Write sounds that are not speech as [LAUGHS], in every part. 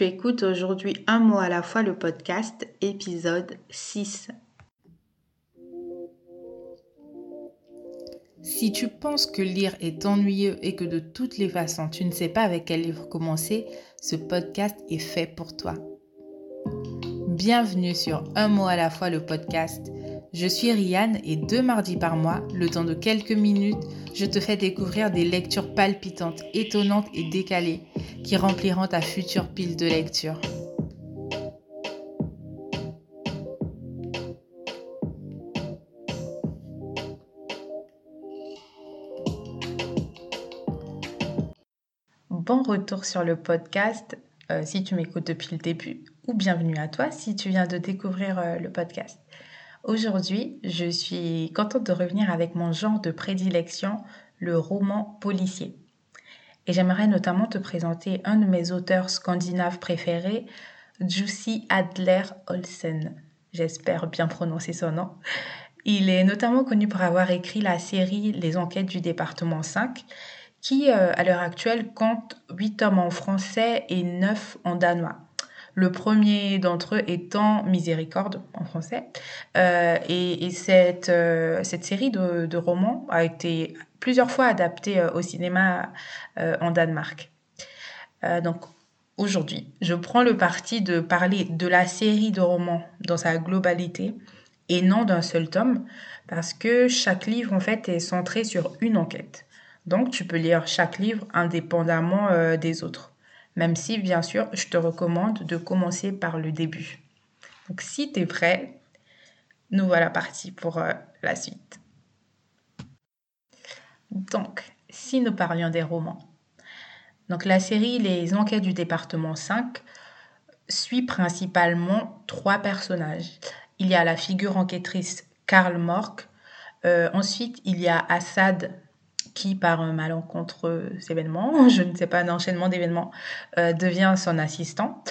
Tu écoutes aujourd'hui Un mot à la fois le podcast, épisode 6. Si tu penses que lire est ennuyeux et que de toutes les façons tu ne sais pas avec quel livre commencer, ce podcast est fait pour toi. Bienvenue sur Un mot à la fois le podcast. Je suis Rianne et deux mardis par mois, le temps de quelques minutes, je te fais découvrir des lectures palpitantes, étonnantes et décalées qui rempliront ta future pile de lecture. Bon retour sur le podcast euh, si tu m'écoutes depuis le début ou bienvenue à toi si tu viens de découvrir euh, le podcast. Aujourd'hui, je suis contente de revenir avec mon genre de prédilection, le roman policier. Et j'aimerais notamment te présenter un de mes auteurs scandinaves préférés, Jussi Adler Olsen. J'espère bien prononcer son nom. Il est notamment connu pour avoir écrit la série Les enquêtes du département 5, qui euh, à l'heure actuelle compte 8 tomes en français et 9 en danois. Le premier d'entre eux étant Miséricorde en français. Euh, et, cette, euh, cette série de, romans a été plusieurs fois adaptée euh, au cinéma en Danemark. donc aujourd'hui, je prends le parti de parler de la série de romans dans sa globalité et non d'un seul tome, parce que chaque livre en fait est centré sur une enquête. Donc tu peux lire chaque livre indépendamment des autres même si bien sûr je te recommande de commencer par le début. Donc si tu es prêt, nous voilà partis pour euh, la suite. Donc, si nous parlions des romans. Donc la série Les enquêtes du département 5 suit principalement trois personnages. Il y a la figure enquêtrice Karl Mork, euh, ensuite il y a Assad qui, par un malencontreux événement, [LAUGHS] je ne sais pas, un enchaînement d'événements, euh, devient son assistant.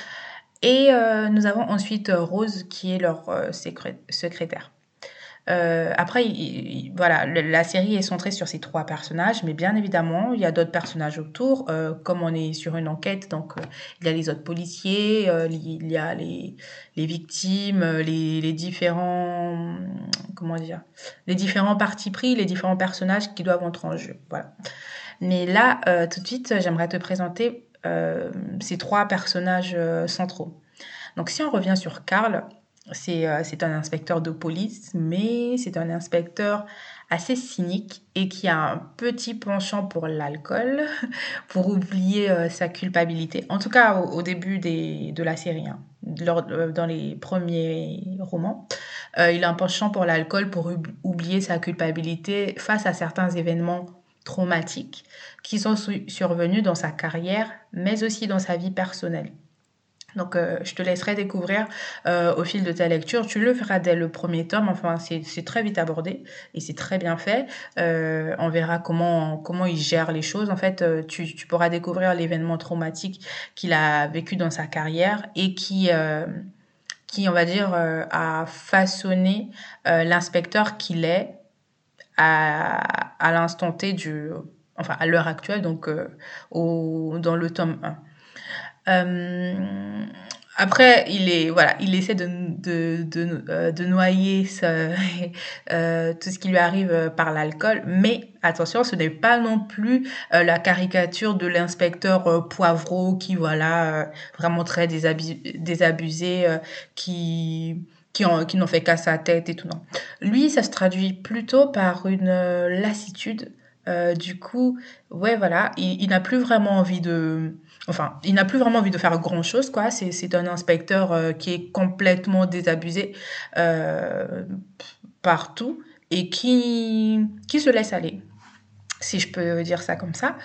Et euh, nous avons ensuite Rose, qui est leur euh, secrétaire. Euh, après, voilà, la série est centrée sur ces trois personnages, mais bien évidemment, il y a d'autres personnages autour. Euh, comme on est sur une enquête, donc euh, il y a les autres policiers, il y a les, les victimes, les, les, différents, comment dire, les différents partis pris, les différents personnages qui doivent entrer en jeu. Voilà. Mais là, tout de suite, j'aimerais te présenter ces trois personnages centraux. Donc, si on revient sur Karl, euh, c'est un inspecteur de police, mais c'est un inspecteur assez cynique et qui a un petit penchant pour l'alcool, [LAUGHS] pour oublier euh, sa culpabilité. En tout cas, au, début de la série, hein, euh, dans les premiers romans, il a un penchant pour l'alcool, pour oublier sa culpabilité face à certains événements traumatiques qui sont survenus dans sa carrière, mais aussi dans sa vie personnelle. Donc, euh, je te laisserai découvrir euh, au fil de ta lecture. Tu le feras dès le premier tome. Enfin, c'est très vite abordé et c'est très bien fait. Euh, on verra comment, comment il gère les choses. En fait, tu, pourras découvrir l'événement traumatique qu'il a vécu dans sa carrière et qui, qui on va dire, a façonné l'inspecteur qu'il est à, à l'instant T du... Enfin, à l'heure actuelle, donc au, dans le tome 1. Euh, après, il est voilà, il essaie de de, de, euh, noyer [LAUGHS] euh, tout ce qui lui arrive par l'alcool, mais attention, ce n'est pas non plus la caricature de l'inspecteur Poivreau qui voilà vraiment très désabusé, qui qui, qui n'en fait qu'à sa tête et tout non. Lui, ça se traduit plutôt par une lassitude. Du coup, ouais voilà, il, n'a plus vraiment envie de Enfin, il n'a plus vraiment envie de faire grand-chose, quoi. C'est un inspecteur euh, qui est complètement désabusé euh, partout et qui, qui se laisse aller si je peux dire ça comme ça.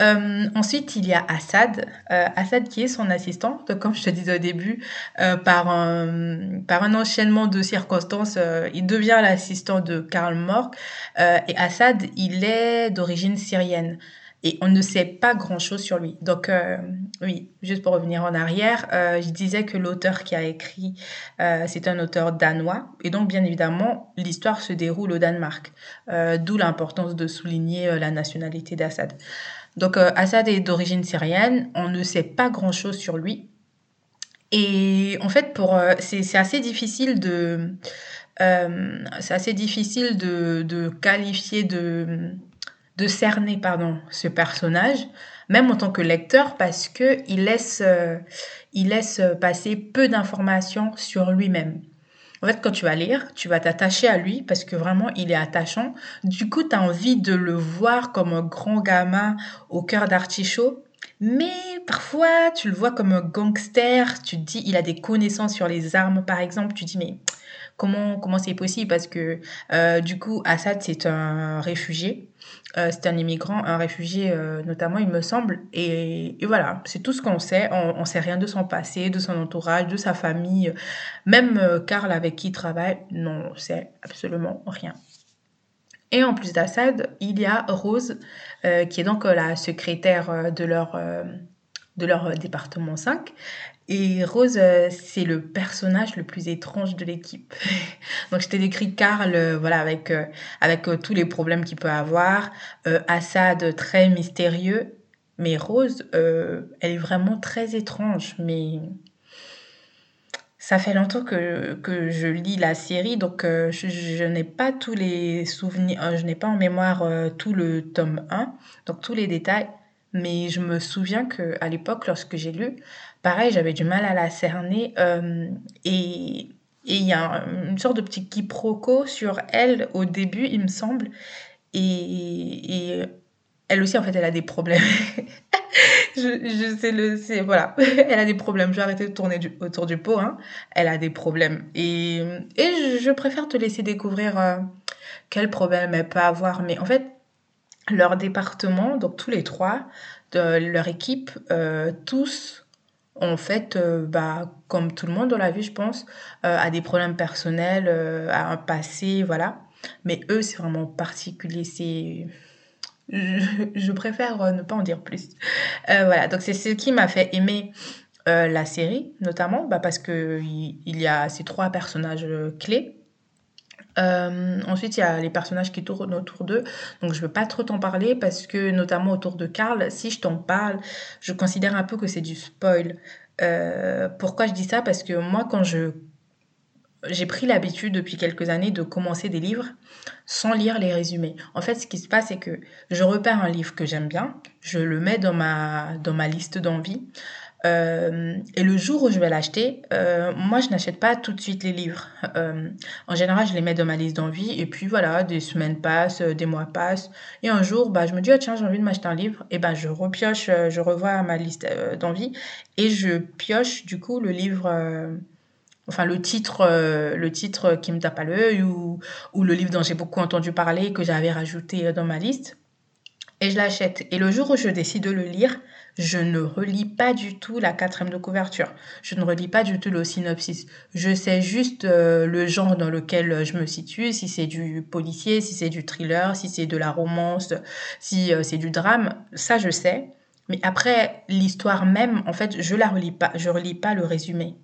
Euh, ensuite, il y a Assad. Assad qui est son assistant. comme je te disais au début, par, un, par un enchaînement de circonstances, il devient l'assistant de Karl Mork. et Assad, il est d'origine syrienne et on ne sait pas grand-chose sur lui. Donc euh, oui, juste pour revenir en arrière, euh, je disais que l'auteur qui a écrit, euh, c'est un auteur danois, et donc bien évidemment, l'histoire se déroule au Danemark, d'où l'importance de souligner la nationalité d'Assad. Donc Assad est d'origine syrienne, on ne sait pas grand-chose sur lui, Et en fait, pour, c'est assez difficile de, c'est assez difficile de, de qualifier de de cerner pardon, ce personnage, même en tant que lecteur, parce que il laisse, euh, il laisse passer peu d'informations sur lui-même. En fait, quand tu vas lire, tu vas t'attacher à lui parce que vraiment, il est attachant. Du coup, tu as envie de le voir comme un grand gamin au cœur d'artichaut. Mais parfois, tu le vois comme un gangster. Tu te dis, il a des connaissances sur les armes, par exemple. Tu te dis, mais comment comment c'est possible Parce que euh, du coup, Assad, c'est un réfugié. Euh, c'est un immigrant, un réfugié euh, notamment, il me semble. Et, voilà, c'est tout ce qu'on sait. On sait rien de son passé, de son entourage, de sa famille. Même Karl avec qui il travaille, non, on sait absolument rien. Et en plus d'Assad, il y a Rose, qui est donc la secrétaire de leur, de leur département 5. Et Rose, euh, c'est le personnage le plus étrange de l'équipe. [LAUGHS] Donc je t'ai décrit Karl, euh, voilà, avec, euh, avec tous les problèmes qu'il peut avoir. Assad, très mystérieux. Mais Rose, elle est vraiment très étrange. Mais ça fait longtemps que, que je lis la série, donc je, je n'ai pas tous les souvenirs, je n'ai pas en mémoire tout le tome 1, donc tous les détails. Mais je me souviens que à l'époque, lorsque j'ai lu, pareil, j'avais du mal à la cerner. Euh, et il y a une sorte de petit quiproquo sur elle au début, il me semble. Et, elle aussi, en fait, elle a des problèmes. [LAUGHS] je, sais le c'est voilà [LAUGHS] elle a des problèmes je vais arrêter de tourner autour du pot hein. elle a des problèmes et, et je, préfère te laisser découvrir euh, quel problème elle peut avoir mais en fait leur département donc tous les trois de leur équipe euh, tous en fait, euh, bah, comme tout le monde dans la vie, je pense, euh, a des problèmes personnels, euh, a un passé, voilà. Mais eux, c'est vraiment particulier. C'est je, préfère ne pas en dire plus. voilà, donc c'est ce qui m'a fait aimer la série, notamment bah, parce qu'il il y a ces trois personnages clés. Ensuite, il y a les personnages qui tournent autour d'eux. Donc, je ne veux pas trop t'en parler parce que, notamment autour de Karl, si je t'en parle, je considère un peu que c'est du spoil. Euh, pourquoi je dis ça? Parce que moi, quand je j'ai pris l'habitude depuis quelques années de commencer des livres sans lire les résumés. En fait, ce qui se passe, c'est que je repère un livre que j'aime bien, je le mets dans ma, dans ma liste d'envie. Euh, et le jour où je vais l'acheter, euh, moi je n'achète pas tout de suite les livres. Euh, en général, je les mets dans ma liste d'envie et puis voilà, des semaines passent, des mois passent et un jour, bah je me dis oh, tiens j'ai envie de m'acheter un livre et ben je repioche, je revois ma liste d'envie et je pioche du coup le livre. Enfin, le titre, le titre qui me tape à l'œil ou, ou le livre dont j'ai beaucoup entendu parler que j'avais rajouté dans ma liste et je l'achète. Et le jour où je décide de le lire, je ne relis pas du tout la quatrième de couverture. Je ne relis pas du tout le synopsis. Je sais juste euh, le genre dans lequel je me situe, si c'est du policier, si c'est du thriller, si c'est de la romance, si euh, c'est du drame. Ça, je sais. Mais après, l'histoire même, en fait, je la relis pas. Je relis pas le résumé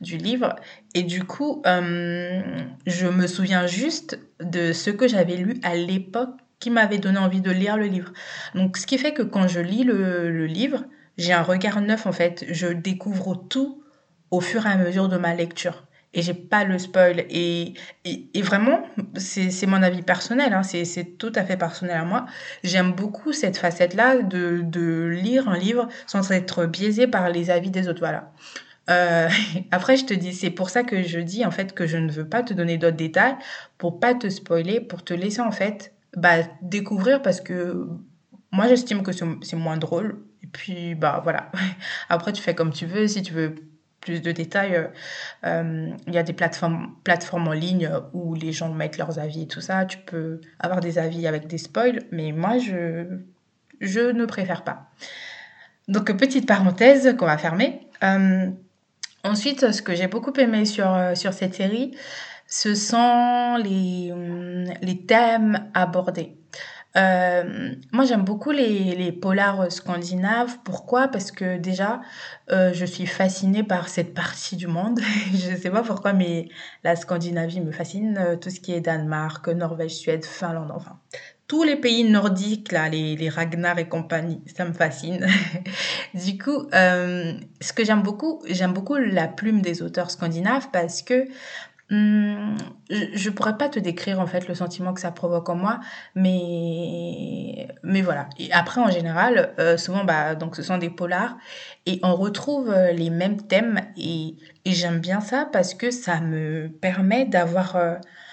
du livre. Et du coup, euh, je me souviens juste de ce que j'avais lu à l'époque qui m'avait donné envie de lire le livre. Donc, ce qui fait que quand je lis le, livre, j'ai un regard neuf en fait. Je découvre tout au fur et à mesure de ma lecture. Et j'ai pas le spoil. Et, et, vraiment, c'est mon avis personnel, hein. c'est tout à fait personnel à moi. J'aime beaucoup cette facette-là de, de lire un livre sans être biaisé par les avis des autres. Voilà. Euh, [LAUGHS] après, je te dis, c'est pour ça que je dis en fait que je ne veux pas te donner d'autres détails pour pas te spoiler, pour te laisser en fait bah, découvrir parce que moi j'estime que c'est moins drôle. Et puis bah voilà. [LAUGHS] Après tu fais comme tu veux. Si tu veux plus de détails, euh, euh, il y a des plateformes, plateformes en ligne où les gens mettent leurs avis et tout ça. Tu peux avoir des avis avec des spoils, mais moi je, je ne préfère pas. Donc petite parenthèse qu'on va fermer. Euh, ensuite, ce que j'ai beaucoup aimé sur, sur cette série, ce sont les, hum, les thèmes abordés. Euh, moi, j'aime beaucoup les, les, polars scandinaves. Pourquoi? Parce que déjà, euh, je suis fascinée par cette partie du monde. [LAUGHS] je ne sais pas pourquoi, mais la Scandinavie me fascine. Euh, tout ce qui est Danemark, Norvège, Suède, Finlande, enfin, tous les pays nordiques, là, les, les Ragnar et compagnie, ça me fascine. [LAUGHS] du coup, ce que j'aime beaucoup, j'aime beaucoup la plume des auteurs scandinaves parce que hum, je pourrais pas te décrire en fait le sentiment que ça provoque en moi, mais, mais voilà. Et après, en général, euh, souvent, bah, donc, ce sont des polars et on retrouve euh, les mêmes thèmes et, et j'aime bien ça parce que ça me permet d'avoir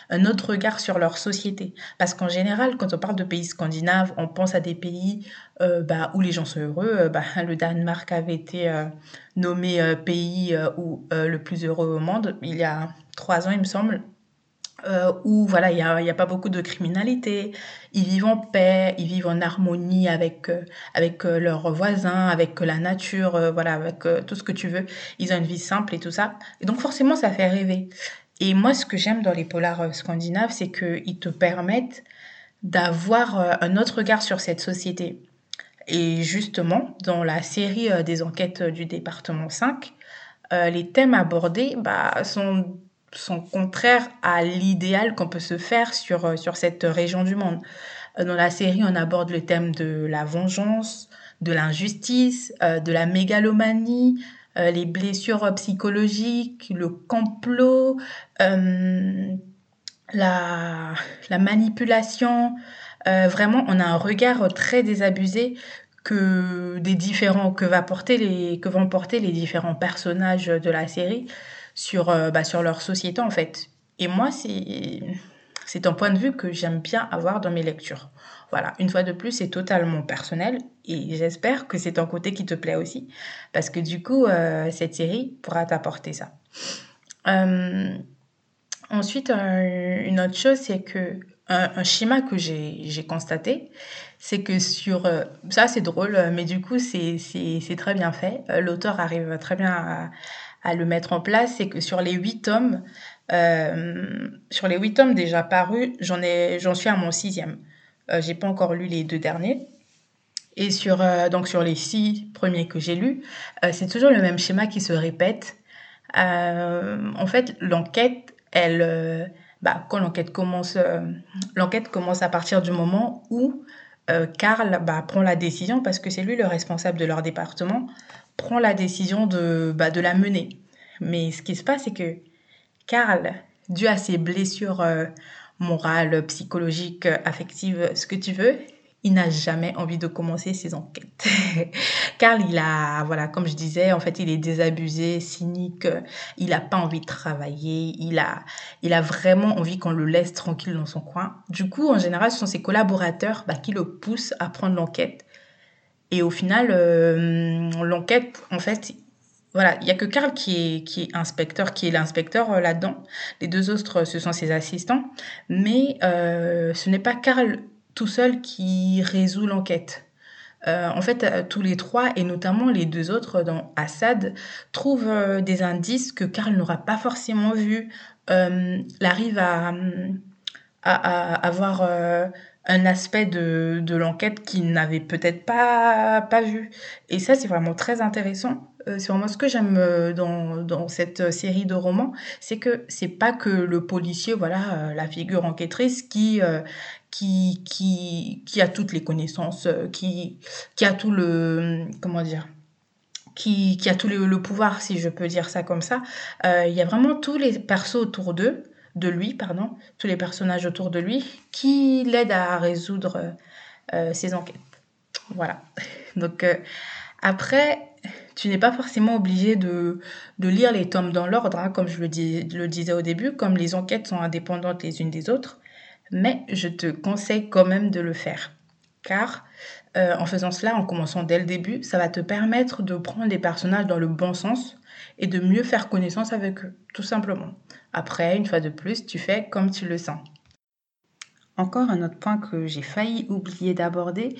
un autre regard sur leur société. Parce qu'en général, quand on parle de pays scandinaves, on pense à des pays euh, bah, où les gens sont heureux. Euh, bah, [LAUGHS] le Danemark avait été euh, nommé pays où, le plus heureux au monde il y a trois ans, il me semble. où voilà, il n'y a, pas beaucoup de criminalité, ils vivent en paix, ils vivent en harmonie avec, avec leurs voisins, avec la nature, voilà, avec tout ce que tu veux. Ils ont une vie simple et tout ça. Et donc forcément, ça fait rêver. Et moi, ce que j'aime dans les polars euh, scandinaves, c'est qu'ils te permettent d'avoir euh, un autre regard sur cette société. Et justement, dans la série euh, des enquêtes du département 5, les thèmes abordés bah, sont, sont contraires à l'idéal qu'on peut se faire sur, sur cette région du monde. Dans la série, on aborde le thème de la vengeance, de l'injustice, de la mégalomanie, euh, les blessures psychologiques, le complot, euh, la, la, manipulation. Euh, vraiment, on a un regard très désabusé que des différents que va porter les que vont porter les différents personnages de la série sur bah, sur leur société en fait. Et moi, c'est c'est un point de vue que j'aime bien avoir dans mes lectures. Voilà, une fois de plus, c'est totalement personnel et j'espère que c'est un côté qui te plaît aussi parce que du coup, euh, cette série pourra t'apporter ça. Euh, ensuite, euh, une autre chose, c'est que un, schéma que j'ai constaté, c'est que sur... ça, c'est drôle, mais du coup, c'est très bien fait. L'auteur arrive très bien à, à, le mettre en place. C'est que sur les huit tomes, sur les huit tomes déjà parus, j'en suis à mon sixième. Euh, j'ai pas encore lu les deux derniers. Et sur, euh, donc sur les six premiers que j'ai lus, euh, c'est toujours le même schéma qui se répète. en fait, l'enquête, elle, bah, quand l'enquête commence, l'enquête commence à partir du moment où Karl bah, prend la décision, parce que c'est lui le responsable de leur département, prend la décision de, bah, de la mener. Mais ce qui se passe, c'est que Karl, dû à ses blessures morale, psychologique, affective, ce que tu veux, il n'a jamais envie de commencer ses enquêtes. [LAUGHS] Car il a, voilà, comme je disais, en fait, il est désabusé, cynique, il n'a pas envie de travailler, il a, il a vraiment envie qu'on le laisse tranquille dans son coin. Du coup, en général, ce sont ses collaborateurs bah, qui le poussent à prendre l'enquête. Et au final, euh, l'enquête, en fait, voilà, il y a que Karl qui est, inspecteur, qui est l'inspecteur euh, là-dedans. Les deux autres, ce sont ses assistants. Mais euh, ce n'est pas Karl tout seul qui résout l'enquête. Euh, en fait, tous les trois, et notamment les deux autres dans Assad, trouvent des indices que Karl n'aura pas forcément vus. il arrive à, à, avoir un aspect de, l'enquête qu'il n'avait peut-être pas, vu. Et ça, c'est vraiment très intéressant c'est vraiment ce que j'aime euh, dans, cette série de romans, c'est que c'est pas que le policier, voilà, euh, la figure enquêtrice qui, qui, qui, qui a toutes les connaissances, qui, qui a tout le, comment dire, qui, qui a tout le, le, pouvoir, si je peux dire ça comme ça. Il y a vraiment tous les persos autour d'eux, de lui, pardon, tous les personnages autour de lui, qui l'aident à résoudre ses enquêtes. Voilà. [LAUGHS] Donc après, tu n'es pas forcément obligé de, lire les tomes dans l'ordre, hein, comme je le, le disais au début, comme les enquêtes sont indépendantes les unes des autres, mais je te conseille quand même de le faire. Car euh, en faisant cela, en commençant dès le début, ça va te permettre de prendre les personnages dans le bon sens et de mieux faire connaissance avec eux, tout simplement. Après, une fois de plus, tu fais comme tu le sens. Encore un autre point que j'ai failli oublier d'aborder,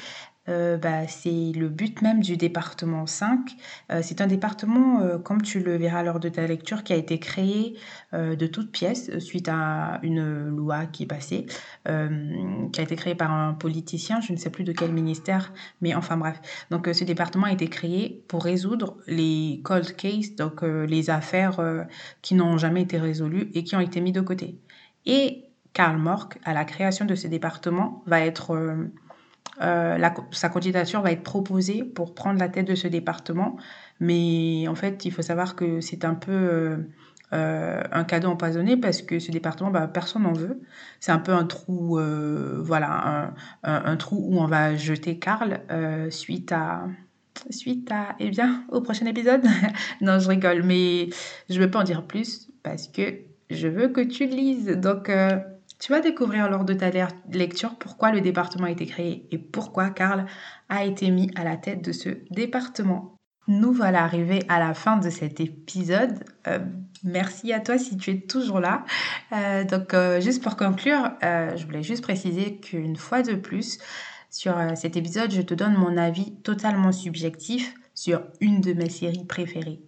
euh, bah, c'est le but même du département 5. Euh, c'est un département, euh, comme tu le verras lors de ta lecture, qui a été créé de toutes pièces suite à une loi qui est passée, qui a été créée par un politicien, je ne sais plus de quel ministère, mais enfin bref. Donc ce département a été créé pour résoudre les cold cases, donc les affaires qui n'ont jamais été résolues et qui ont été mis de côté. Et Karl Mork, à la création de ce département, va être euh, euh, sa candidature va être proposée pour prendre la tête de ce département. Mais en fait, il faut savoir que c'est un peu euh, un cadeau empoisonné parce que ce département, bah, personne n'en veut. C'est un peu un trou, voilà, un, trou où on va jeter Karl suite à suite à, eh bien, au prochain épisode. [LAUGHS] non, je rigole, mais je ne veux pas en dire plus parce que je veux que tu lises. Donc, euh, tu vas découvrir lors de ta lecture pourquoi le département a été créé et pourquoi Karl a été mis à la tête de ce département. Nous voilà arrivés à la fin de cet épisode. Euh, merci à toi si tu es toujours là. Euh, donc, juste pour conclure, je voulais juste préciser qu'une fois de plus, sur cet épisode, je te donne mon avis totalement subjectif sur une de mes séries préférées.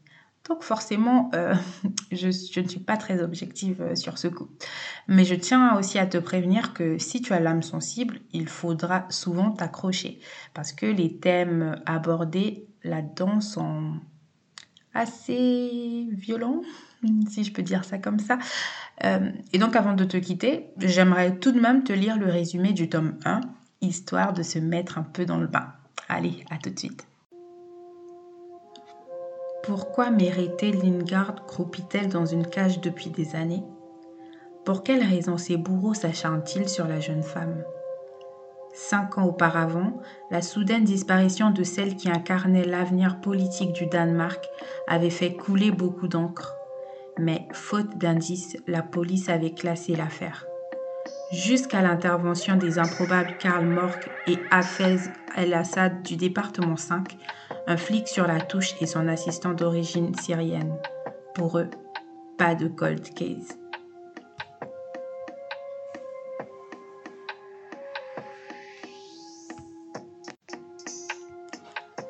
Donc forcément, euh, [LAUGHS] je, ne suis pas très objective euh, sur ce coup. Mais je tiens aussi à te prévenir que si tu as l'âme sensible, il faudra souvent t'accrocher. Parce que les thèmes abordés là-dedans sont assez violents, [LAUGHS] si je peux dire ça comme ça. Euh, et donc avant de te quitter, j'aimerais tout de même te lire le résumé du tome 1, histoire de se mettre un peu dans le bain. Allez, à tout de suite. Pourquoi Méréthée Lingard croupit-elle dans une cage depuis des années? Pour quelle raison ces bourreaux s'acharnent-ils sur la jeune femme? Cinq ans auparavant, la soudaine disparition de celle qui incarnait l'avenir politique du Danemark avait fait couler beaucoup d'encre. Mais, faute d'indices, la police avait classé l'affaire. Jusqu'à l'intervention des improbables Karl Mork et Hafez El-Assad du département 5, un flic sur la touche et son assistant d'origine syrienne. Pour eux, pas de cold case.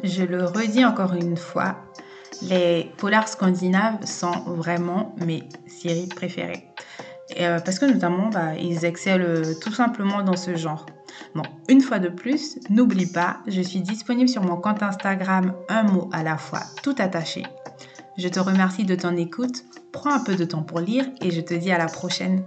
Je le redis encore une fois, les polars scandinaves sont vraiment mes séries préférées. Euh, parce que notamment, bah, ils excellent tout simplement dans ce genre. Une fois de plus, n'oublie pas, je suis disponible sur mon compte Instagram un mot à la fois, tout attaché. Je te remercie de ton écoute, prends un peu de temps pour lire et je te dis à la prochaine.